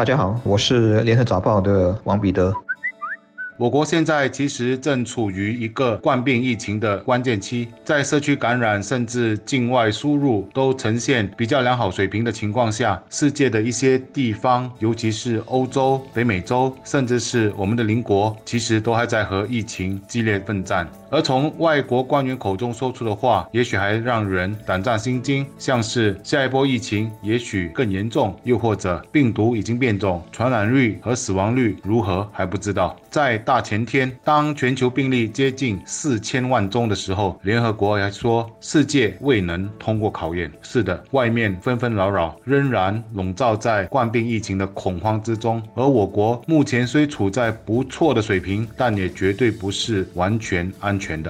大家好，我是联合早报的王彼得。我国现在其实正处于一个冠病疫情的关键期，在社区感染甚至境外输入都呈现比较良好水平的情况下，世界的一些地方，尤其是欧洲、北美洲，甚至是我们的邻国，其实都还在和疫情激烈奋战。而从外国官员口中说出的话，也许还让人胆战心惊，像是下一波疫情也许更严重，又或者病毒已经变种，传染率和死亡率如何还不知道。在大前天，当全球病例接近四千万宗的时候，联合国还说世界未能通过考验。是的，外面纷纷扰扰，仍然笼罩在冠病疫情的恐慌之中。而我国目前虽处在不错的水平，但也绝对不是完全安全的。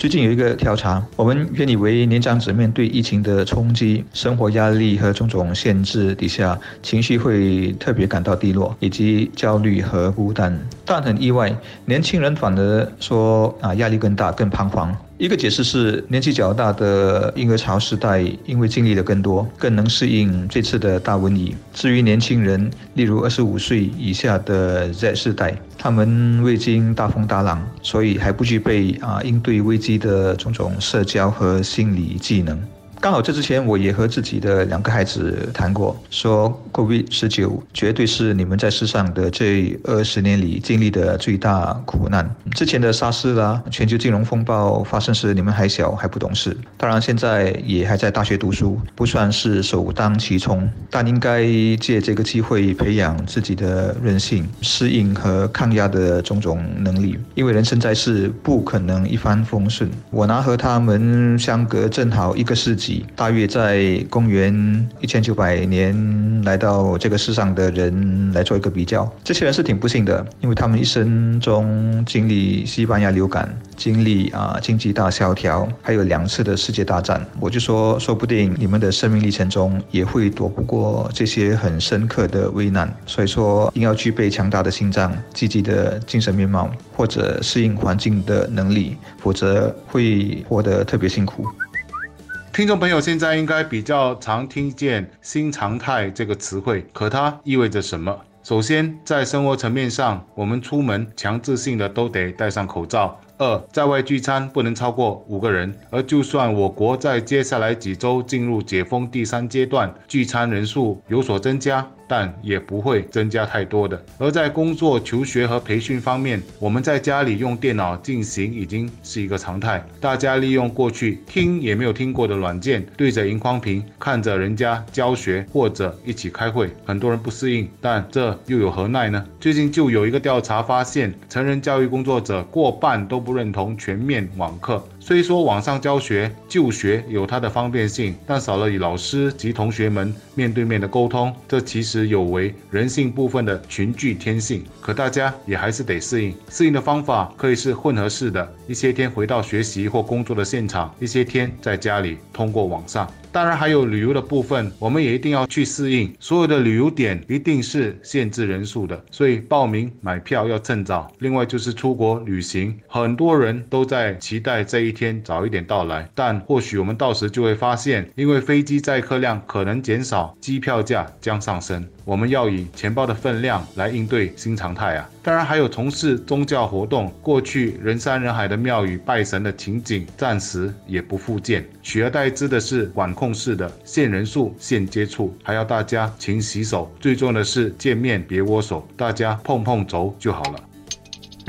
最近有一个调查，我们原以为年长者面对疫情的冲击、生活压力和种种限制底下，情绪会特别感到低落，以及焦虑和孤单。但很意外，年轻人反而说啊，压力更大、更彷徨。一个解释是，年纪较大的婴儿潮时代，因为经历的更多，更能适应这次的大瘟疫。至于年轻人，例如二十五岁以下的 Z 世代，他们未经大风大浪，所以还不具备啊应对危机的种种社交和心理技能。刚好这之前，我也和自己的两个孩子谈过，说 COVID 十九绝对是你们在世上的这二十年里经历的最大苦难。之前的沙士啦，全球金融风暴发生时，你们还小还不懂事，当然现在也还在大学读书，不算是首当其冲，但应该借这个机会培养自己的韧性、适应和抗压的种种能力。因为人生在世，不可能一帆风顺。我拿和他们相隔正好一个世纪。大约在公元一千九百年来到这个世上的人来做一个比较，这些人是挺不幸的，因为他们一生中经历西班牙流感，经历啊经济大萧条，还有两次的世界大战。我就说，说不定你们的生命历程中也会躲不过这些很深刻的危难。所以说，应要具备强大的心脏、积极的精神面貌，或者适应环境的能力，否则会活得特别辛苦。听众朋友，现在应该比较常听见“新常态”这个词汇，可它意味着什么？首先，在生活层面上，我们出门强制性的都得戴上口罩。二，在外聚餐不能超过五个人，而就算我国在接下来几周进入解封第三阶段，聚餐人数有所增加，但也不会增加太多的。而在工作、求学和培训方面，我们在家里用电脑进行已经是一个常态。大家利用过去听也没有听过的软件，对着荧光屏看着人家教学或者一起开会，很多人不适应，但这又有何奈呢？最近就有一个调查发现，成人教育工作者过半都不。认同全面网课。虽说网上教学就学有它的方便性，但少了与老师及同学们面对面的沟通，这其实有违人性部分的群聚天性。可大家也还是得适应，适应的方法可以是混合式的，一些天回到学习或工作的现场，一些天在家里通过网上。当然还有旅游的部分，我们也一定要去适应。所有的旅游点一定是限制人数的，所以报名买票要趁早。另外就是出国旅行，很多人都在期待这一。天早一点到来，但或许我们到时就会发现，因为飞机载客量可能减少，机票价将上升。我们要以钱包的分量来应对新常态啊！当然还有从事宗教活动，过去人山人海的庙宇拜神的情景，暂时也不复见，取而代之的是管控式的限人数、限接触，还要大家勤洗手。最重要的是见面别握手，大家碰碰肘就好了。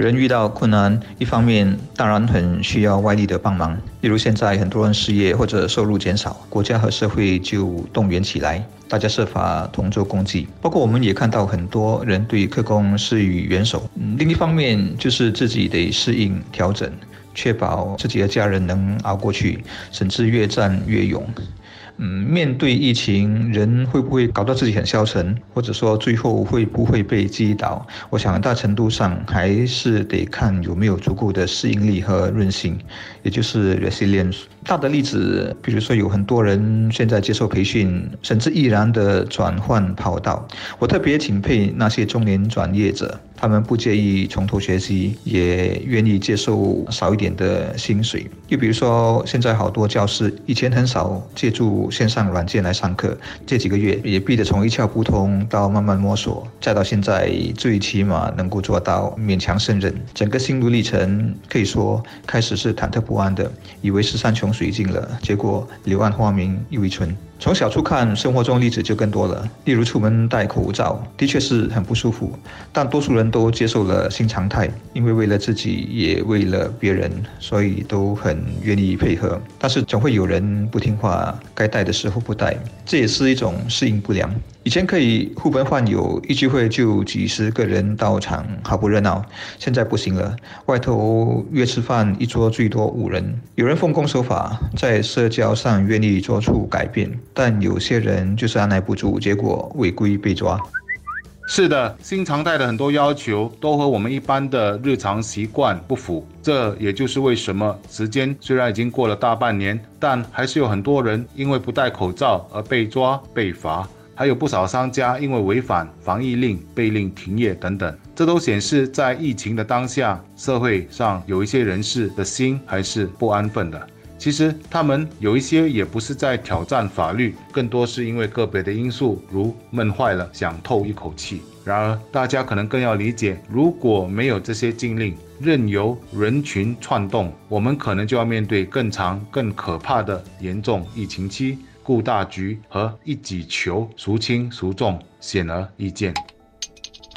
人遇到困难，一方面当然很需要外力的帮忙，例如现在很多人失业或者收入减少，国家和社会就动员起来，大家设法同舟共济。包括我们也看到很多人对客工施予援手。另一方面就是自己得适应调整，确保自己的家人能熬过去，甚至越战越勇。嗯，面对疫情，人会不会搞到自己很消沉，或者说最后会不会被击倒？我想很大程度上还是得看有没有足够的适应力和韧性，也就是 resilience。大的例子，比如说有很多人现在接受培训，甚至毅然的转换跑道。我特别钦佩那些中年转业者。他们不介意从头学习，也愿意接受少一点的薪水。又比如说，现在好多教师以前很少借助线上软件来上课，这几个月也逼得从一窍不通到慢慢摸索，再到现在最起码能够做到勉强胜任。整个心路历程可以说开始是忐忑不安的，以为是山穷水尽了，结果柳暗花明又一村。从小处看，生活中例子就更多了。例如出门戴口罩，的确是很不舒服，但多数人都接受了新常态，因为为了自己，也为了别人，所以都很愿意配合。但是总会有人不听话，该戴的时候不戴，这也是一种适应不良。以前可以呼朋唤友，一聚会就几十个人到场，好不热闹。现在不行了，外头约吃饭，一桌最多五人。有人奉公守法，在社交上愿意做出改变，但有些人就是按耐不住，结果违规被抓。是的，新常态的很多要求都和我们一般的日常习惯不符。这也就是为什么时间虽然已经过了大半年，但还是有很多人因为不戴口罩而被抓被罚。还有不少商家因为违反防疫令被令停业等等，这都显示在疫情的当下，社会上有一些人士的心还是不安分的。其实他们有一些也不是在挑战法律，更多是因为个别的因素，如闷坏了想透一口气。然而，大家可能更要理解，如果没有这些禁令，任由人群窜动，我们可能就要面对更长、更可怕的严重疫情期。顾大局和一己求孰轻孰重，显而易见。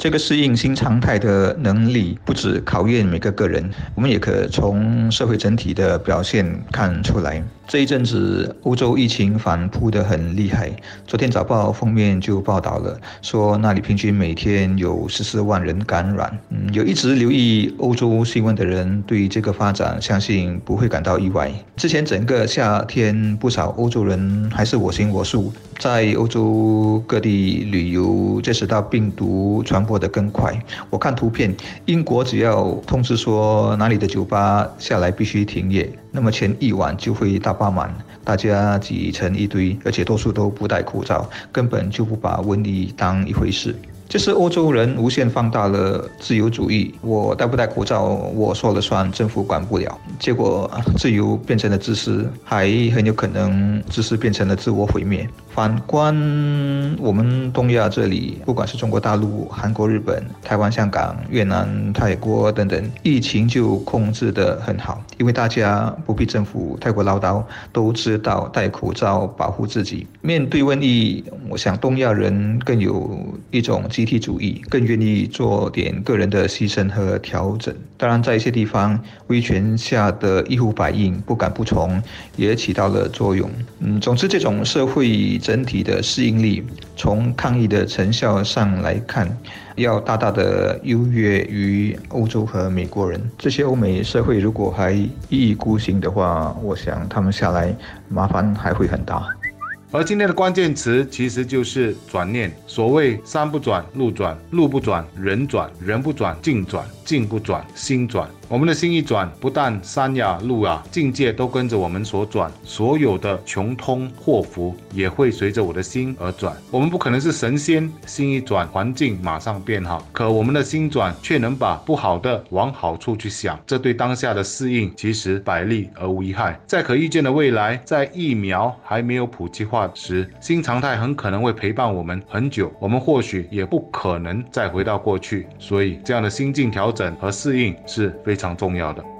这个适应新常态的能力，不止考验每个个人，我们也可从社会整体的表现看出来。这一阵子，欧洲疫情反扑得很厉害。昨天早报封面就报道了，说那里平均每天有十四万人感染。嗯，有一直留意欧洲新闻的人，对这个发展相信不会感到意外。之前整个夏天，不少欧洲人还是我行我素，在欧洲各地旅游，这使到病毒传播得更快。我看图片，英国只要通知说哪里的酒吧下来必须停业。那么前一晚就会大爆满，大家挤成一堆，而且多数都不戴口罩，根本就不把瘟疫当一回事。这是欧洲人无限放大了自由主义，我戴不戴口罩我说了算，政府管不了。结果自由变成了自私，还很有可能自私变成了自我毁灭。反观我们东亚这里，不管是中国大陆、韩国、日本、台湾、香港、越南、泰国等等，疫情就控制得很好，因为大家不必政府太过唠叨，都知道戴口罩保护自己。面对瘟疫，我想东亚人更有一种。体主义更愿意做点个人的牺牲和调整。当然，在一些地方，威权下的一呼百应、不敢不从，也起到了作用。嗯，总之，这种社会整体的适应力，从抗疫的成效上来看，要大大的优越于欧洲和美国人。这些欧美社会如果还一意孤行的话，我想他们下来麻烦还会很大。而今天的关键词其实就是转念。所谓山不转路转，路不转人转，人不转境转，境不转心转。我们的心一转，不但山呀路啊境界都跟着我们所转，所有的穷通祸福也会随着我的心而转。我们不可能是神仙，心一转，环境马上变好。可我们的心转，却能把不好的往好处去想，这对当下的适应其实百利而无一害。在可预见的未来，在疫苗还没有普及化时，新常态很可能会陪伴我们很久。我们或许也不可能再回到过去。所以，这样的心境调整和适应是非。非常重要的。